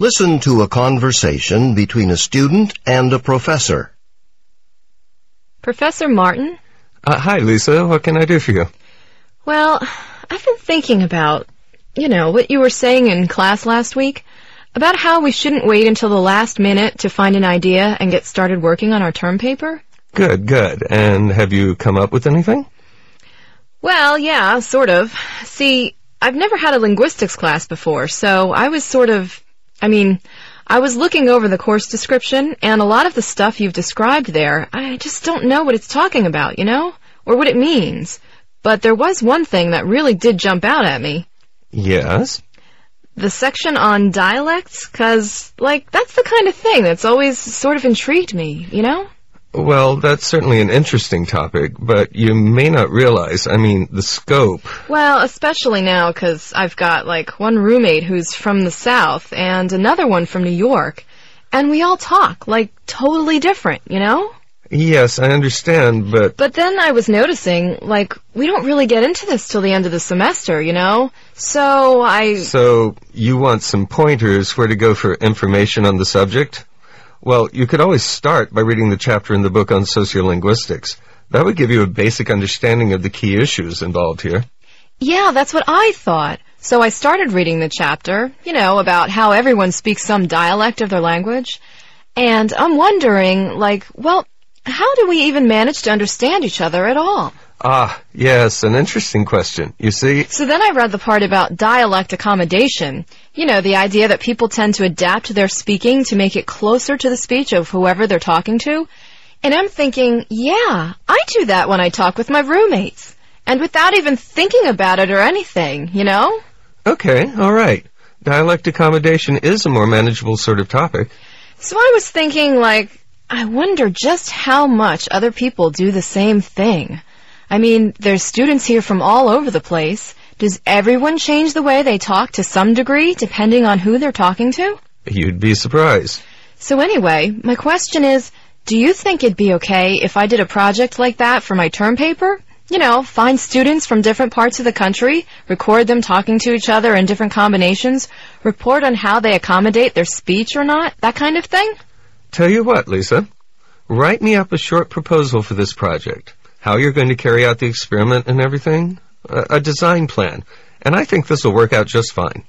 Listen to a conversation between a student and a professor. Professor Martin? Uh, hi, Lisa. What can I do for you? Well, I've been thinking about, you know, what you were saying in class last week about how we shouldn't wait until the last minute to find an idea and get started working on our term paper. Good, good. And have you come up with anything? Well, yeah, sort of. See, I've never had a linguistics class before, so I was sort of, I mean, I was looking over the course description, and a lot of the stuff you've described there, I just don't know what it's talking about, you know? Or what it means. But there was one thing that really did jump out at me. Yes? The section on dialects, cause, like, that's the kind of thing that's always sort of intrigued me, you know? Well, that's certainly an interesting topic, but you may not realize, I mean, the scope. Well, especially now, cause I've got, like, one roommate who's from the South and another one from New York. And we all talk, like, totally different, you know? Yes, I understand, but... But then I was noticing, like, we don't really get into this till the end of the semester, you know? So I... So, you want some pointers where to go for information on the subject? Well, you could always start by reading the chapter in the book on sociolinguistics. That would give you a basic understanding of the key issues involved here. Yeah, that's what I thought. So I started reading the chapter, you know, about how everyone speaks some dialect of their language. And I'm wondering, like, well, how do we even manage to understand each other at all? Ah, yes, an interesting question. You see... So then I read the part about dialect accommodation. You know, the idea that people tend to adapt their speaking to make it closer to the speech of whoever they're talking to. And I'm thinking, yeah, I do that when I talk with my roommates. And without even thinking about it or anything, you know? Okay, alright. Dialect accommodation is a more manageable sort of topic. So I was thinking, like, I wonder just how much other people do the same thing. I mean, there's students here from all over the place. Does everyone change the way they talk to some degree, depending on who they're talking to? You'd be surprised. So anyway, my question is, do you think it'd be okay if I did a project like that for my term paper? You know, find students from different parts of the country, record them talking to each other in different combinations, report on how they accommodate their speech or not, that kind of thing? Tell you what, Lisa. Write me up a short proposal for this project how you're going to carry out the experiment and everything, a, a design plan. And I think this will work out just fine.